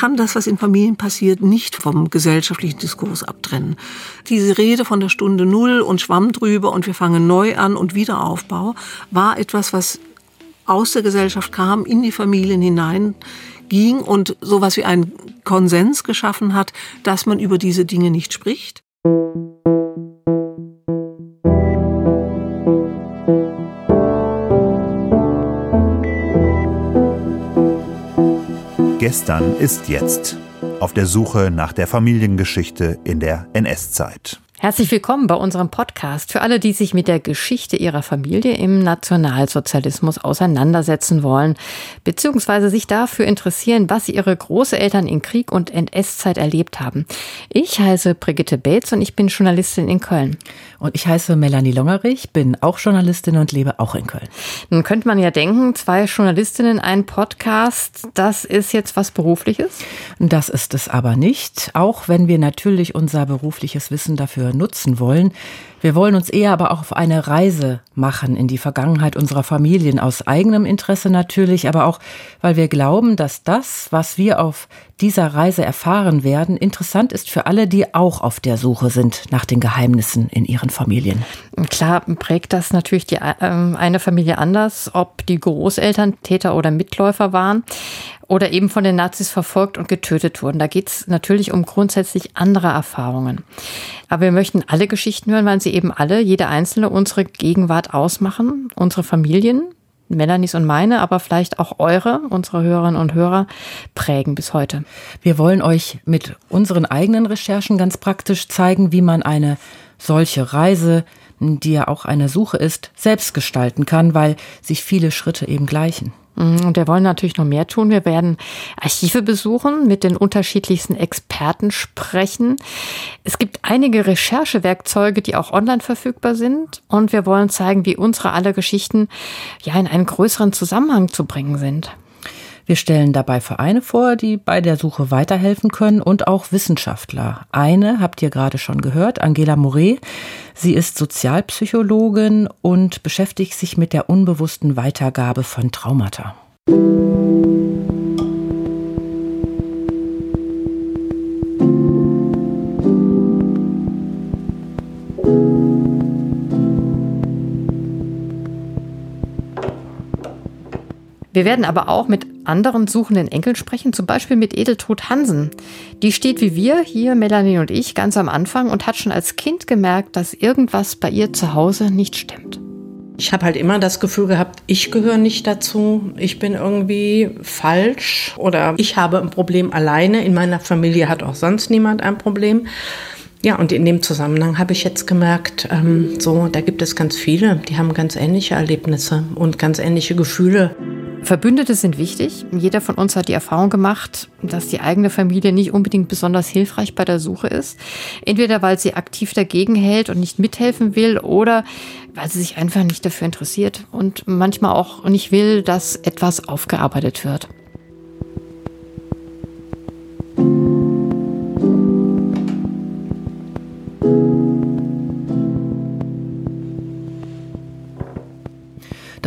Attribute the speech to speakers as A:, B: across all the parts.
A: kann das, was in Familien passiert, nicht vom gesellschaftlichen Diskurs abtrennen. Diese Rede von der Stunde Null und Schwamm drüber und wir fangen neu an und Wiederaufbau war etwas, was aus der Gesellschaft kam, in die Familien hinein ging und sowas wie einen Konsens geschaffen hat, dass man über diese Dinge nicht spricht.
B: Gestern ist jetzt. Auf der Suche nach der Familiengeschichte in der NS-Zeit.
C: Herzlich willkommen bei unserem Podcast für alle, die sich mit der Geschichte ihrer Familie im Nationalsozialismus auseinandersetzen wollen, beziehungsweise sich dafür interessieren, was ihre Großeltern in Krieg und NS-Zeit erlebt haben. Ich heiße Brigitte Bates und ich bin Journalistin in Köln.
D: Und ich heiße Melanie Longerich, bin auch Journalistin und lebe auch in Köln.
C: Nun könnte man ja denken, zwei Journalistinnen, ein Podcast, das ist jetzt was Berufliches?
D: Das ist es aber nicht, auch wenn wir natürlich unser berufliches Wissen dafür nutzen wollen. Wir wollen uns eher aber auch auf eine Reise machen in die Vergangenheit unserer Familien, aus eigenem Interesse natürlich, aber auch, weil wir glauben, dass das, was wir auf dieser Reise erfahren werden, interessant ist für alle, die auch auf der Suche sind nach den Geheimnissen in ihren Familien.
C: Klar prägt das natürlich die äh, eine Familie anders, ob die Großeltern Täter oder Mitläufer waren oder eben von den Nazis verfolgt und getötet wurden. Da geht es natürlich um grundsätzlich andere Erfahrungen. Aber wir möchten alle Geschichten hören, weil sie eben alle, jede einzelne, unsere Gegenwart ausmachen, unsere Familien, Melanies und meine, aber vielleicht auch eure, unsere Hörerinnen und Hörer, prägen bis heute.
D: Wir wollen euch mit unseren eigenen Recherchen ganz praktisch zeigen, wie man eine solche Reise, die ja auch eine Suche ist, selbst gestalten kann, weil sich viele Schritte eben gleichen.
C: Mhm, und wir wollen natürlich noch mehr tun. Wir werden Archive besuchen, mit den unterschiedlichsten Experten sprechen. Es gibt einige Recherchewerkzeuge, die auch online verfügbar sind. Und wir wollen zeigen, wie unsere alle Geschichten ja in einen größeren Zusammenhang zu bringen sind.
D: Wir stellen dabei Vereine vor, die bei der Suche weiterhelfen können und auch Wissenschaftler. Eine habt ihr gerade schon gehört, Angela Moret. Sie ist Sozialpsychologin und beschäftigt sich mit der unbewussten Weitergabe von Traumata.
C: Wir werden aber auch mit anderen suchenden Enkeln sprechen, zum Beispiel mit Edeltrud Hansen. Die steht wie wir, hier Melanie und ich, ganz am Anfang und hat schon als Kind gemerkt, dass irgendwas bei ihr zu Hause nicht stimmt.
E: Ich habe halt immer das Gefühl gehabt, ich gehöre nicht dazu, ich bin irgendwie falsch oder ich habe ein Problem alleine. In meiner Familie hat auch sonst niemand ein Problem. Ja, und in dem Zusammenhang habe ich jetzt gemerkt, ähm, so, da gibt es ganz viele, die haben ganz ähnliche Erlebnisse und ganz ähnliche Gefühle.
C: Verbündete sind wichtig. Jeder von uns hat die Erfahrung gemacht, dass die eigene Familie nicht unbedingt besonders hilfreich bei der Suche ist. Entweder weil sie aktiv dagegen hält und nicht mithelfen will oder weil sie sich einfach nicht dafür interessiert und manchmal auch nicht will, dass etwas aufgearbeitet wird.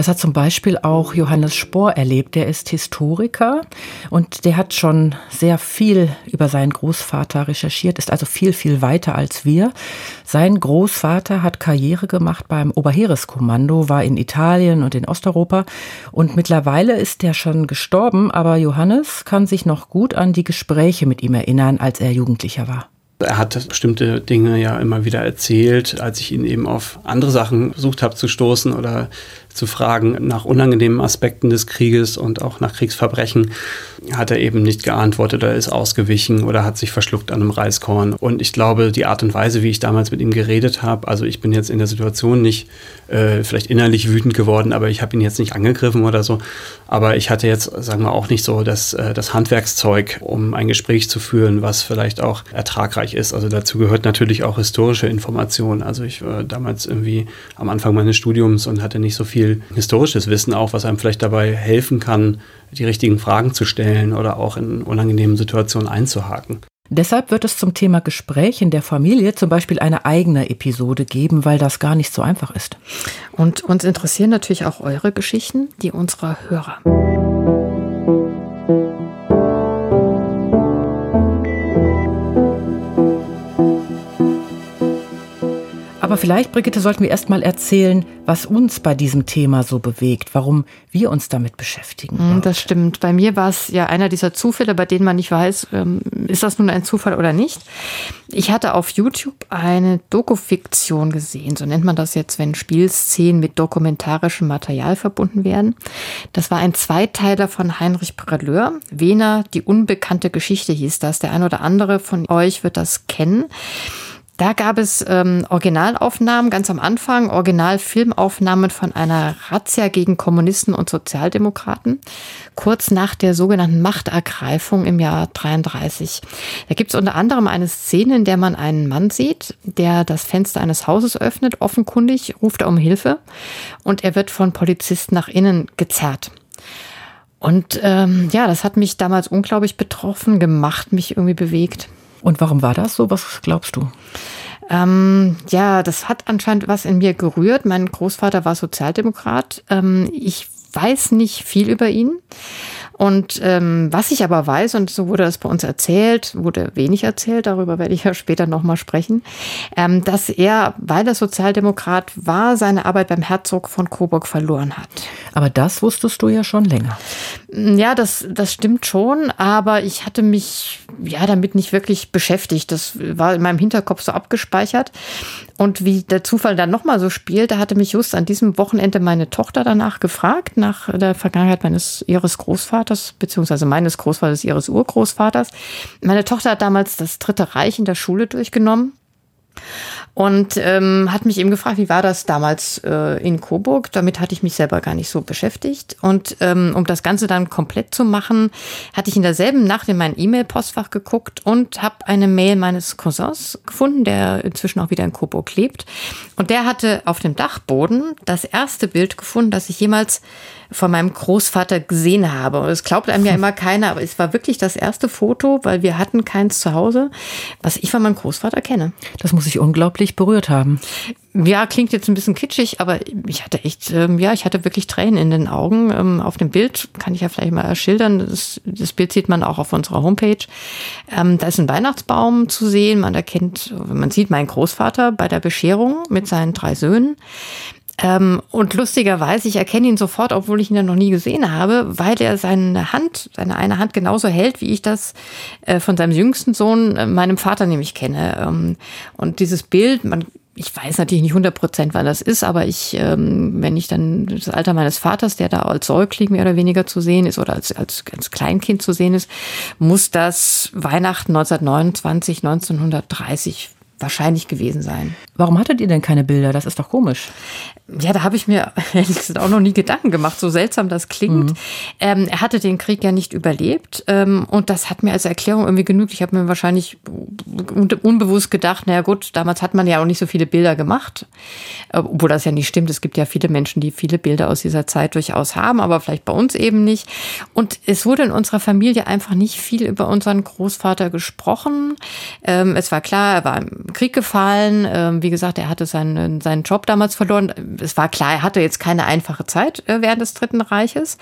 D: Das hat zum Beispiel auch Johannes Spohr erlebt. Der ist Historiker und der hat schon sehr viel über seinen Großvater recherchiert, ist also viel, viel weiter als wir. Sein Großvater hat Karriere gemacht beim Oberheereskommando, war in Italien und in Osteuropa und mittlerweile ist er schon gestorben, aber Johannes kann sich noch gut an die Gespräche mit ihm erinnern, als er Jugendlicher war.
F: Er hat bestimmte Dinge ja immer wieder erzählt, als ich ihn eben auf andere Sachen versucht habe zu stoßen oder zu fragen nach unangenehmen Aspekten des Krieges und auch nach Kriegsverbrechen, hat er eben nicht geantwortet oder ist ausgewichen oder hat sich verschluckt an einem Reiskorn. Und ich glaube, die Art und Weise, wie ich damals mit ihm geredet habe, also ich bin jetzt in der Situation nicht äh, vielleicht innerlich wütend geworden, aber ich habe ihn jetzt nicht angegriffen oder so. Aber ich hatte jetzt, sagen wir, auch nicht so das, äh, das Handwerkszeug, um ein Gespräch zu führen, was vielleicht auch ertragreich ist. Also dazu gehört natürlich auch historische Information. Also ich war damals irgendwie am Anfang meines Studiums und hatte nicht so viel viel historisches Wissen auch, was einem vielleicht dabei helfen kann, die richtigen Fragen zu stellen oder auch in unangenehmen Situationen einzuhaken.
D: Deshalb wird es zum Thema Gespräch in der Familie zum Beispiel eine eigene Episode geben, weil das gar nicht so einfach ist.
C: Und uns interessieren natürlich auch eure Geschichten, die unserer Hörer.
D: Aber vielleicht, Brigitte, sollten wir erst mal erzählen, was uns bei diesem Thema so bewegt, warum wir uns damit beschäftigen.
C: Mm, das stimmt. Bei mir war es ja einer dieser Zufälle, bei denen man nicht weiß, ähm, ist das nun ein Zufall oder nicht. Ich hatte auf YouTube eine Dokufiktion gesehen, so nennt man das jetzt, wenn Spielszenen mit dokumentarischem Material verbunden werden. Das war ein Zweiteiler von Heinrich Prelleur. Wiener, die unbekannte Geschichte hieß das. Der ein oder andere von euch wird das kennen. Da gab es ähm, Originalaufnahmen ganz am Anfang, Originalfilmaufnahmen von einer Razzia gegen Kommunisten und Sozialdemokraten, kurz nach der sogenannten Machtergreifung im Jahr 33. Da gibt es unter anderem eine Szene, in der man einen Mann sieht, der das Fenster eines Hauses öffnet, offenkundig ruft er um Hilfe und er wird von Polizisten nach innen gezerrt. Und ähm, ja, das hat mich damals unglaublich betroffen gemacht, mich irgendwie bewegt.
D: Und warum war das so? Was glaubst du?
C: Ähm, ja, das hat anscheinend was in mir gerührt. Mein Großvater war Sozialdemokrat. Ähm, ich weiß nicht viel über ihn. Und ähm, was ich aber weiß, und so wurde das bei uns erzählt, wurde wenig erzählt, darüber werde ich ja später nochmal sprechen, ähm, dass er, weil er Sozialdemokrat war, seine Arbeit beim Herzog von Coburg verloren hat.
D: Aber das wusstest du ja schon länger.
C: Ja, das, das stimmt schon, aber ich hatte mich ja damit nicht wirklich beschäftigt. Das war in meinem Hinterkopf so abgespeichert. Und wie der Zufall dann nochmal so spielt, da hatte mich just an diesem Wochenende meine Tochter danach gefragt, nach der Vergangenheit meines ihres Großvaters, beziehungsweise meines Großvaters, ihres Urgroßvaters. Meine Tochter hat damals das Dritte Reich in der Schule durchgenommen und ähm, hat mich eben gefragt, wie war das damals äh, in Coburg? Damit hatte ich mich selber gar nicht so beschäftigt. Und ähm, um das Ganze dann komplett zu machen, hatte ich in derselben Nacht in mein E-Mail-Postfach geguckt und habe eine Mail meines Cousins gefunden, der inzwischen auch wieder in Coburg lebt. Und der hatte auf dem Dachboden das erste Bild gefunden, das ich jemals von meinem Großvater gesehen habe. Und es glaubt einem ja immer keiner, aber es war wirklich das erste Foto, weil wir hatten keins zu Hause, was ich von meinem Großvater kenne.
D: Das muss ich unglaublich berührt haben.
C: Ja, klingt jetzt ein bisschen kitschig, aber ich hatte echt, ähm, ja, ich hatte wirklich Tränen in den Augen. Ähm, auf dem Bild kann ich ja vielleicht mal schildern. Das, das Bild sieht man auch auf unserer Homepage. Ähm, da ist ein Weihnachtsbaum zu sehen. Man erkennt, man sieht meinen Großvater bei der Bescherung mit seinen drei Söhnen. Ähm, und lustigerweise, ich erkenne ihn sofort, obwohl ich ihn ja noch nie gesehen habe, weil er seine Hand, seine eine Hand genauso hält, wie ich das äh, von seinem jüngsten Sohn, äh, meinem Vater nämlich kenne. Ähm, und dieses Bild, man, ich weiß natürlich nicht 100 Prozent, wann das ist, aber ich, ähm, wenn ich dann das Alter meines Vaters, der da als Säugling mehr oder weniger zu sehen ist oder als, als, als Kleinkind zu sehen ist, muss das Weihnachten 1929, 1930 wahrscheinlich gewesen sein.
D: Warum hattet ihr denn keine Bilder? Das ist doch komisch.
C: Ja, da habe ich mir ehrlich gesagt auch noch nie Gedanken gemacht, so seltsam das klingt. Mhm. Ähm, er hatte den Krieg ja nicht überlebt ähm, und das hat mir als Erklärung irgendwie genügt. Ich habe mir wahrscheinlich unbewusst gedacht, naja gut, damals hat man ja auch nicht so viele Bilder gemacht, obwohl das ja nicht stimmt. Es gibt ja viele Menschen, die viele Bilder aus dieser Zeit durchaus haben, aber vielleicht bei uns eben nicht. Und es wurde in unserer Familie einfach nicht viel über unseren Großvater gesprochen. Ähm, es war klar, er war im Krieg gefallen. Ähm, wie gesagt, er hatte seinen, seinen Job damals verloren es war klar, er hatte jetzt keine einfache Zeit äh, während des Dritten Reiches.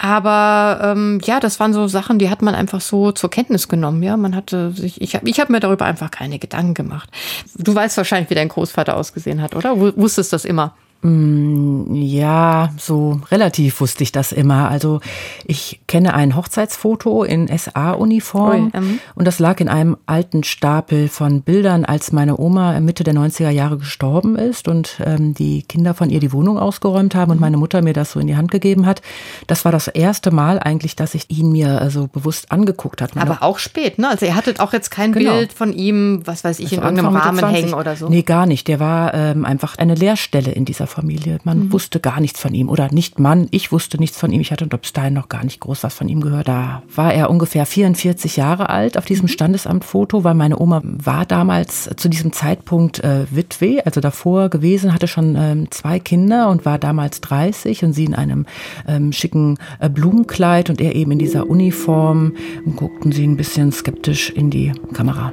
C: Aber ähm, ja, das waren so Sachen, die hat man einfach so zur Kenntnis genommen. Ja, man hatte sich, ich habe ich hab mir darüber einfach keine Gedanken gemacht. Du weißt wahrscheinlich, wie dein Großvater ausgesehen hat, oder? Wusstest das immer?
D: Mm, ja, so relativ wusste ich das immer. Also ich kenne ein Hochzeitsfoto in SA-Uniform ähm. und das lag in einem alten Stapel von Bildern, als meine Oma Mitte der 90er Jahre gestorben ist und ähm, die Kinder von ihr die Wohnung ausgeräumt haben und meine Mutter mir das so in die Hand gegeben hat. Das war das erste Mal eigentlich, dass ich ihn mir also bewusst angeguckt hat.
C: Aber auch spät, ne? Also ihr hattet auch jetzt kein genau. Bild von ihm, was weiß ich, also in irgendeinem Rahmen hängen oder so?
D: Nee, gar nicht. Der war ähm, einfach eine Leerstelle in dieser Familie. Man mhm. wusste gar nichts von ihm. Oder nicht Mann, ich wusste nichts von ihm. Ich hatte bis dahin noch gar nicht groß was von ihm gehört. Da war er ungefähr 44 Jahre alt auf diesem mhm. Standesamtfoto, weil meine Oma war damals zu diesem Zeitpunkt äh, Witwe, also davor gewesen, hatte schon ähm, zwei Kinder und war damals 30 und sie in einem ähm, schicken äh, Blumenkleid und er eben in dieser Uniform und guckten sie ein bisschen skeptisch in die Kamera.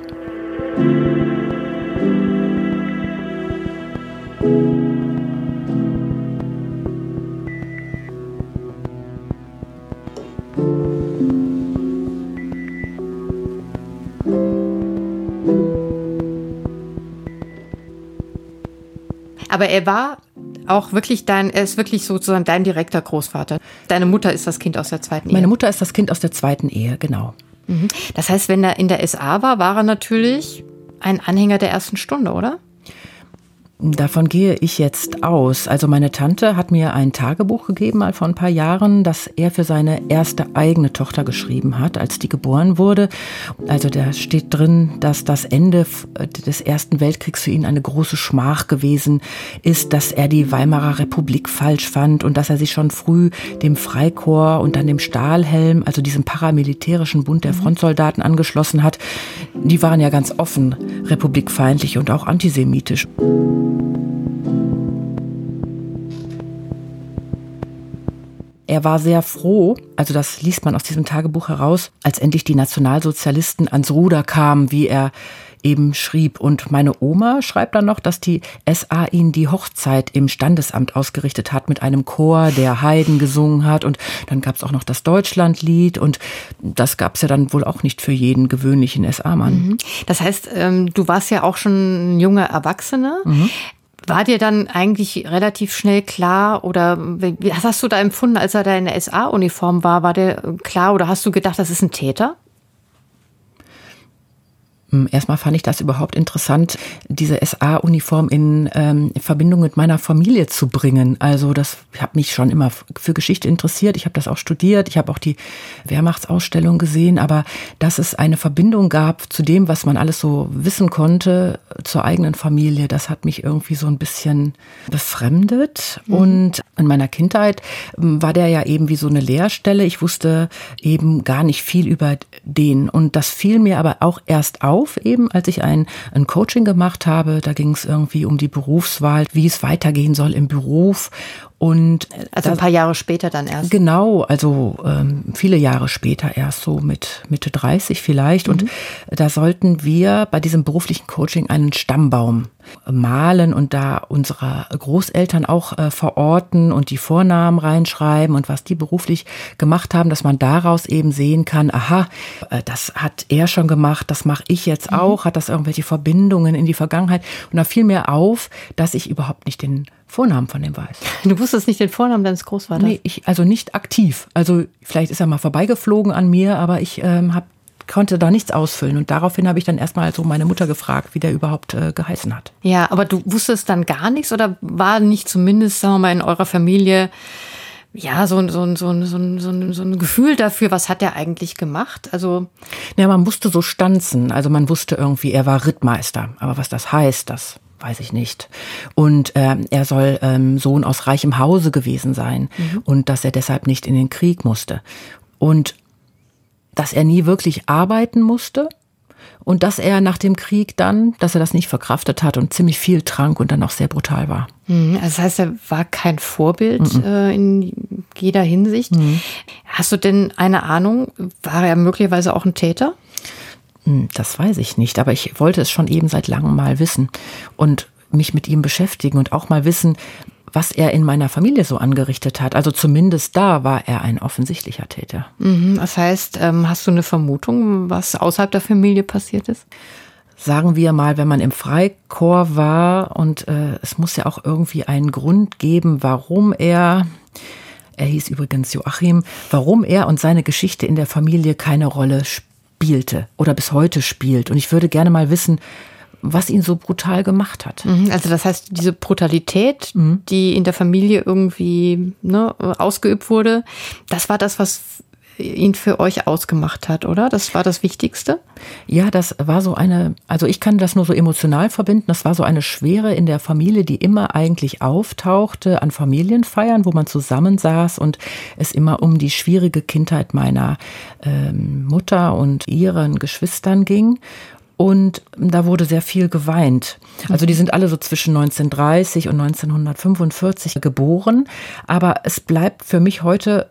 C: Aber er war auch wirklich dein, er ist wirklich sozusagen dein direkter Großvater. Deine Mutter ist das Kind aus der zweiten
D: Ehe. Meine Mutter ist das Kind aus der zweiten Ehe, genau.
C: Mhm. Das heißt, wenn er in der SA war, war er natürlich ein Anhänger der ersten Stunde, oder?
D: Davon gehe ich jetzt aus. Also meine Tante hat mir ein Tagebuch gegeben, mal vor ein paar Jahren, das er für seine erste eigene Tochter geschrieben hat, als die geboren wurde. Also da steht drin, dass das Ende des Ersten Weltkriegs für ihn eine große Schmach gewesen ist, dass er die Weimarer Republik falsch fand und dass er sich schon früh dem Freikorps und dann dem Stahlhelm, also diesem paramilitärischen Bund der mhm. Frontsoldaten angeschlossen hat. Die waren ja ganz offen republikfeindlich und auch antisemitisch. Er war sehr froh, also das liest man aus diesem Tagebuch heraus, als endlich die Nationalsozialisten ans Ruder kamen, wie er eben schrieb. Und meine Oma schreibt dann noch, dass die SA ihn die Hochzeit im Standesamt ausgerichtet hat mit einem Chor, der Heiden gesungen hat. Und dann gab es auch noch das Deutschlandlied. Und das gab es ja dann wohl auch nicht für jeden gewöhnlichen SA-Mann. Mhm.
C: Das heißt, ähm, du warst ja auch schon ein junger Erwachsener. Mhm. War dir dann eigentlich relativ schnell klar oder was hast du da empfunden, als er da in der SA-Uniform war? War der klar oder hast du gedacht, das ist ein Täter?
D: Hm, erstmal fand ich das überhaupt interessant, diese SA-Uniform in ähm, Verbindung mit meiner Familie zu bringen. Also das habe mich schon immer für Geschichte interessiert. Ich habe das auch studiert. Ich habe auch die Wehrmachtsausstellung gesehen. Aber dass es eine Verbindung gab zu dem, was man alles so wissen konnte, zur eigenen Familie, das hat mich irgendwie so ein bisschen befremdet. Mhm. Und in meiner Kindheit hm, war der ja eben wie so eine Lehrstelle. Ich wusste eben gar nicht viel über den. Und das fiel mir aber auch erst auf auf, eben als ich ein, ein Coaching gemacht habe. Da ging es irgendwie um die Berufswahl, wie es weitergehen soll im Beruf. Und
C: also ein paar Jahre später dann erst.
D: Genau, also ähm, viele Jahre später erst so mit Mitte 30 vielleicht. Mhm. Und da sollten wir bei diesem beruflichen Coaching einen Stammbaum malen und da unsere Großeltern auch äh, verorten und die Vornamen reinschreiben und was die beruflich gemacht haben, dass man daraus eben sehen kann, aha, äh, das hat er schon gemacht, das mache ich jetzt mhm. auch, hat das irgendwelche Verbindungen in die Vergangenheit. Und da fiel mir auf, dass ich überhaupt nicht den Vornamen von dem weiß.
C: Du wusstest nicht den Vornamen deines Großvaters?
D: Nee, ich, also nicht aktiv. Also vielleicht ist er mal vorbeigeflogen an mir, aber ich ähm, hab, konnte da nichts ausfüllen. Und daraufhin habe ich dann erstmal so meine Mutter gefragt, wie der überhaupt äh, geheißen hat.
C: Ja, aber du wusstest dann gar nichts oder war nicht zumindest, sagen wir mal, in eurer Familie ja, so, so, so, so, so, so ein Gefühl dafür, was hat er eigentlich gemacht? Also
D: ja, man musste so stanzen. Also man wusste irgendwie, er war Rittmeister. Aber was das heißt, das weiß ich nicht. Und äh, er soll ähm, Sohn aus reichem Hause gewesen sein mhm. und dass er deshalb nicht in den Krieg musste. Und dass er nie wirklich arbeiten musste und dass er nach dem Krieg dann, dass er das nicht verkraftet hat und ziemlich viel trank und dann auch sehr brutal war.
C: Mhm, also das heißt, er war kein Vorbild mhm. äh, in jeder Hinsicht. Mhm. Hast du denn eine Ahnung, war er möglicherweise auch ein Täter?
D: Hm, das weiß ich nicht, aber ich wollte es schon eben seit langem mal wissen und mich mit ihm beschäftigen und auch mal wissen, was er in meiner Familie so angerichtet hat. Also zumindest da war er ein offensichtlicher Täter.
C: Mhm, das heißt, ähm, hast du eine Vermutung, was außerhalb der Familie passiert ist?
D: Sagen wir mal, wenn man im Freikorps war und äh, es muss ja auch irgendwie einen Grund geben, warum er er hieß übrigens Joachim, warum er und seine Geschichte in der Familie keine Rolle spielt spielte oder bis heute spielt. Und ich würde gerne mal wissen, was ihn so brutal gemacht hat.
C: Mhm, also das heißt, diese Brutalität, mhm. die in der Familie irgendwie ne, ausgeübt wurde, das war das, was ihn für euch ausgemacht hat, oder? Das war das Wichtigste?
D: Ja, das war so eine, also ich kann das nur so emotional verbinden. Das war so eine Schwere in der Familie, die immer eigentlich auftauchte an Familienfeiern, wo man zusammensaß und es immer um die schwierige Kindheit meiner ähm, Mutter und ihren Geschwistern ging. Und da wurde sehr viel geweint. Also die sind alle so zwischen 1930 und 1945 geboren. Aber es bleibt für mich heute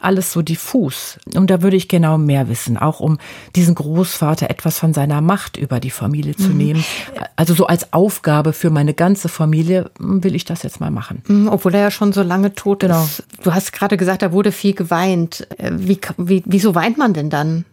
D: alles so diffus. Und da würde ich genau mehr wissen, auch um diesen Großvater etwas von seiner Macht über die Familie zu mhm. nehmen. Also so als Aufgabe für meine ganze Familie hm, will ich das jetzt mal machen.
C: Mhm, obwohl er ja schon so lange tot genau. ist. Du hast gerade gesagt, da wurde viel geweint. Äh, wie, wie, wieso weint man denn dann?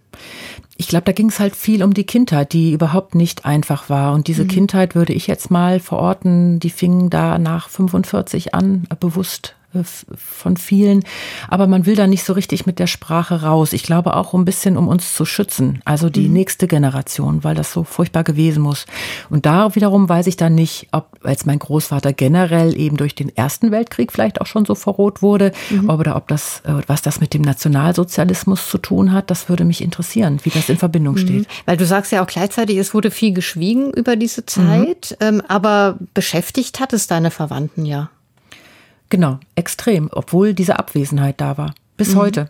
D: Ich glaube, da ging es halt viel um die Kindheit, die überhaupt nicht einfach war. Und diese mhm. Kindheit würde ich jetzt mal verorten, die fing da nach 45 an, bewusst äh, von vielen. Aber man will da nicht so richtig mit der Sprache raus. Ich glaube auch ein bisschen, um uns zu schützen. Also die mhm. nächste Generation, weil das so furchtbar gewesen muss. Und da wiederum weiß ich dann nicht, ob als mein Großvater generell eben durch den Ersten Weltkrieg vielleicht auch schon so verroht wurde, mhm. oder ob das, äh, was das mit dem Nationalsozialismus zu tun hat, das würde mich interessieren, wie das in Verbindung mhm. steht. Mhm.
C: Weil du sagst ja auch gleichzeitig, es wurde viel geschwiegen über diese Zeit, mhm. ähm, aber beschäftigt hat es deine Verwandten ja.
D: Genau, extrem, obwohl diese Abwesenheit da war. Bis mhm. heute.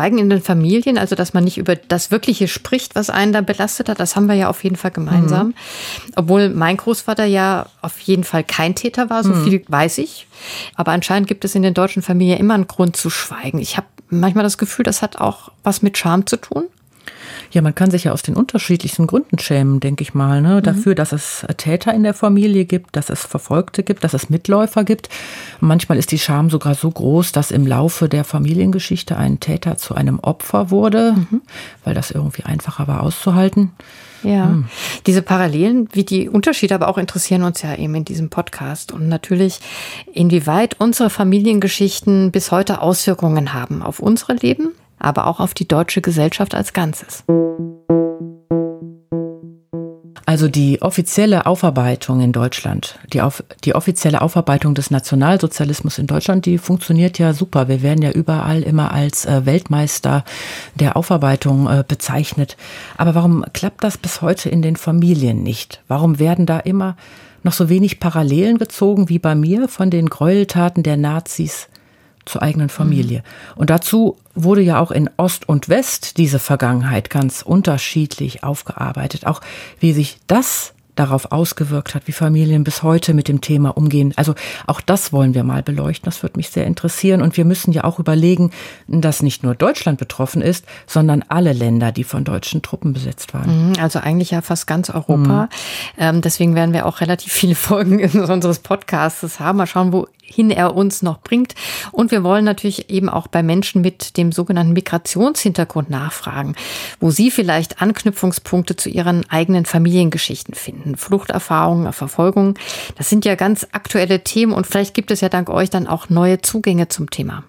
C: Schweigen in den Familien, also dass man nicht über das Wirkliche spricht, was einen da belastet hat, das haben wir ja auf jeden Fall gemeinsam. Mhm. Obwohl mein Großvater ja auf jeden Fall kein Täter war, so mhm. viel weiß ich. Aber anscheinend gibt es in den deutschen Familien immer einen Grund zu schweigen. Ich habe manchmal das Gefühl, das hat auch was mit Scham zu tun.
D: Ja, man kann sich ja aus den unterschiedlichsten Gründen schämen, denke ich mal. Ne? Mhm. Dafür, dass es Täter in der Familie gibt, dass es Verfolgte gibt, dass es Mitläufer gibt. Manchmal ist die Scham sogar so groß, dass im Laufe der Familiengeschichte ein Täter zu einem Opfer wurde, mhm. weil das irgendwie einfacher war auszuhalten.
C: Ja, hm. diese Parallelen, wie die Unterschiede aber auch interessieren uns ja eben in diesem Podcast. Und natürlich, inwieweit unsere Familiengeschichten bis heute Auswirkungen haben auf unsere Leben, aber auch auf die deutsche Gesellschaft als Ganzes.
D: Also die offizielle Aufarbeitung in Deutschland, die, auf, die offizielle Aufarbeitung des Nationalsozialismus in Deutschland, die funktioniert ja super. Wir werden ja überall immer als äh, Weltmeister der Aufarbeitung äh, bezeichnet. Aber warum klappt das bis heute in den Familien nicht? Warum werden da immer noch so wenig Parallelen gezogen wie bei mir von den Gräueltaten der Nazis zur eigenen Familie. Mhm. Und dazu wurde ja auch in Ost und West diese Vergangenheit ganz unterschiedlich aufgearbeitet. Auch wie sich das darauf ausgewirkt hat, wie Familien bis heute mit dem Thema umgehen. Also auch das wollen wir mal beleuchten. Das würde mich sehr interessieren. Und wir müssen ja auch überlegen, dass nicht nur Deutschland betroffen ist, sondern alle Länder, die von deutschen Truppen besetzt waren.
C: Mhm, also eigentlich ja fast ganz Europa. Mhm. Ähm, deswegen werden wir auch relativ viele Folgen unseres Podcasts haben. Mal schauen, wohin er uns noch bringt. Und wir wollen natürlich eben auch bei Menschen mit dem sogenannten Migrationshintergrund nachfragen, wo sie vielleicht Anknüpfungspunkte zu ihren eigenen Familiengeschichten finden. Fluchterfahrungen, Verfolgung. Das sind ja ganz aktuelle Themen und vielleicht gibt es ja dank euch dann auch neue Zugänge zum Thema.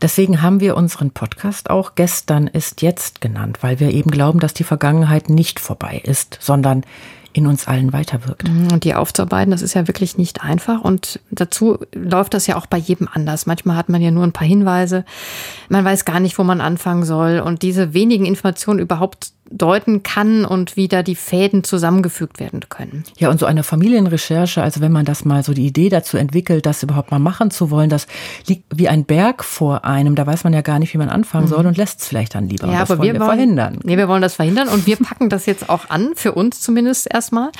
D: Deswegen haben wir unseren Podcast auch gestern ist jetzt genannt, weil wir eben glauben, dass die Vergangenheit nicht vorbei ist, sondern in uns allen weiterwirkt.
C: Mhm, und die aufzuarbeiten, das ist ja wirklich nicht einfach. Und dazu läuft das ja auch bei jedem anders. Manchmal hat man ja nur ein paar Hinweise. Man weiß gar nicht, wo man anfangen soll. Und diese wenigen Informationen überhaupt deuten kann und wie da die Fäden zusammengefügt werden können.
D: Ja, und so eine Familienrecherche, also wenn man das mal so die Idee dazu entwickelt, das überhaupt mal machen zu wollen, das liegt wie ein Berg vor einem. Da weiß man ja gar nicht, wie man anfangen soll mhm. und lässt es vielleicht dann lieber.
C: Ja, aber wir, wir wollen, verhindern. Nee, wir wollen das verhindern und wir packen das jetzt auch an, für uns zumindest erstmal.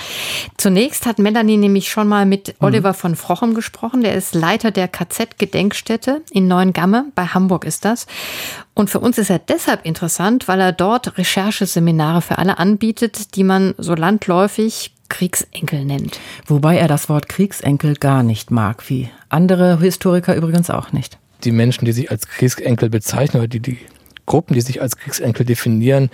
C: Zunächst hat Melanie nämlich schon mal mit mhm. Oliver von Frochem gesprochen. Der ist Leiter der KZ-Gedenkstätte in Neuengamme. Bei Hamburg ist das. Und für uns ist er deshalb interessant, weil er dort Rechercheseminare für alle anbietet, die man so landläufig Kriegsenkel nennt.
D: Wobei er das Wort Kriegsenkel gar nicht mag, wie andere Historiker übrigens auch nicht.
G: Die Menschen, die sich als Kriegsenkel bezeichnen oder die, die Gruppen, die sich als Kriegsenkel definieren,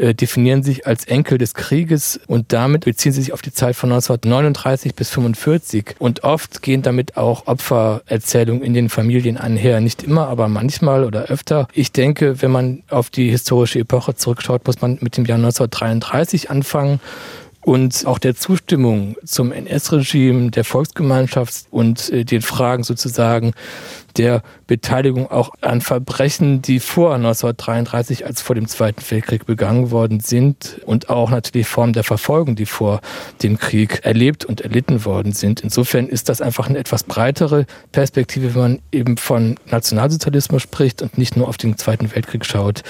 G: äh, definieren sich als Enkel des Krieges und damit beziehen sie sich auf die Zeit von 1939 bis 1945. Und oft gehen damit auch Opfererzählungen in den Familien einher. Nicht immer, aber manchmal oder öfter. Ich denke, wenn man auf die historische Epoche zurückschaut, muss man mit dem Jahr 1933 anfangen und auch der Zustimmung zum NS-Regime, der Volksgemeinschaft und äh, den Fragen sozusagen der Beteiligung auch an Verbrechen, die vor 1933 als vor dem Zweiten Weltkrieg begangen worden sind und auch natürlich Formen der Verfolgung, die vor dem Krieg erlebt und erlitten worden sind. Insofern ist das einfach eine etwas breitere Perspektive, wenn man eben von Nationalsozialismus spricht und nicht nur auf den Zweiten Weltkrieg schaut.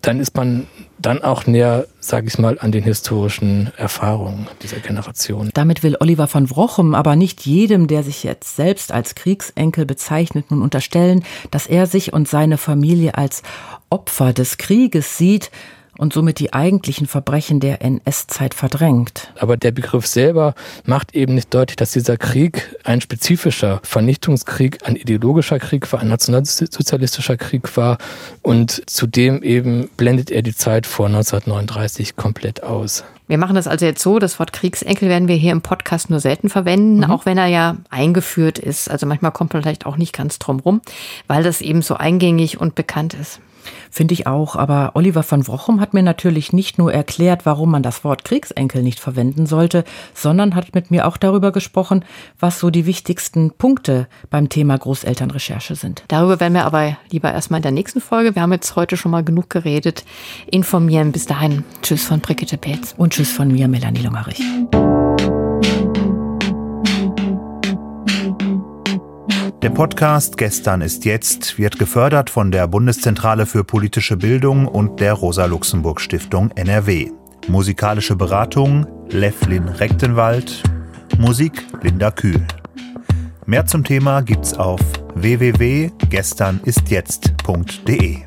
G: Dann ist man dann auch näher, sage ich mal, an den historischen Erfahrungen dieser Generation.
D: Damit will Oliver von Wrochem aber nicht jedem, der sich jetzt selbst als Kriegsenkel bezeichnet, nun unterstellen, dass er sich und seine Familie als Opfer des Krieges sieht, und somit die eigentlichen Verbrechen der NS-Zeit verdrängt.
G: Aber der Begriff selber macht eben nicht deutlich, dass dieser Krieg ein spezifischer Vernichtungskrieg, ein ideologischer Krieg war, ein nationalsozialistischer Krieg war und zudem eben blendet er die Zeit vor 1939 komplett aus.
C: Wir machen das also jetzt so, das Wort Kriegsenkel werden wir hier im Podcast nur selten verwenden, mhm. auch wenn er ja eingeführt ist. Also manchmal kommt man vielleicht auch nicht ganz drum rum, weil das eben so eingängig und bekannt ist.
D: Finde ich auch. Aber Oliver von Wrochem hat mir natürlich nicht nur erklärt, warum man das Wort Kriegsenkel nicht verwenden sollte, sondern hat mit mir auch darüber gesprochen, was so die wichtigsten Punkte beim Thema Großelternrecherche sind.
C: Darüber werden wir aber lieber erstmal in der nächsten Folge. Wir haben jetzt heute schon mal genug geredet. Informieren. Bis dahin. Tschüss von Brigitte Pelz.
D: Und tschüss von mir, Melanie Lungerich.
B: Der Podcast Gestern ist jetzt wird gefördert von der Bundeszentrale für politische Bildung und der Rosa-Luxemburg-Stiftung NRW. Musikalische Beratung Levlin Rechtenwald. Musik Linda Kühl. Mehr zum Thema gibt's auf www.gesternistjetzt.de.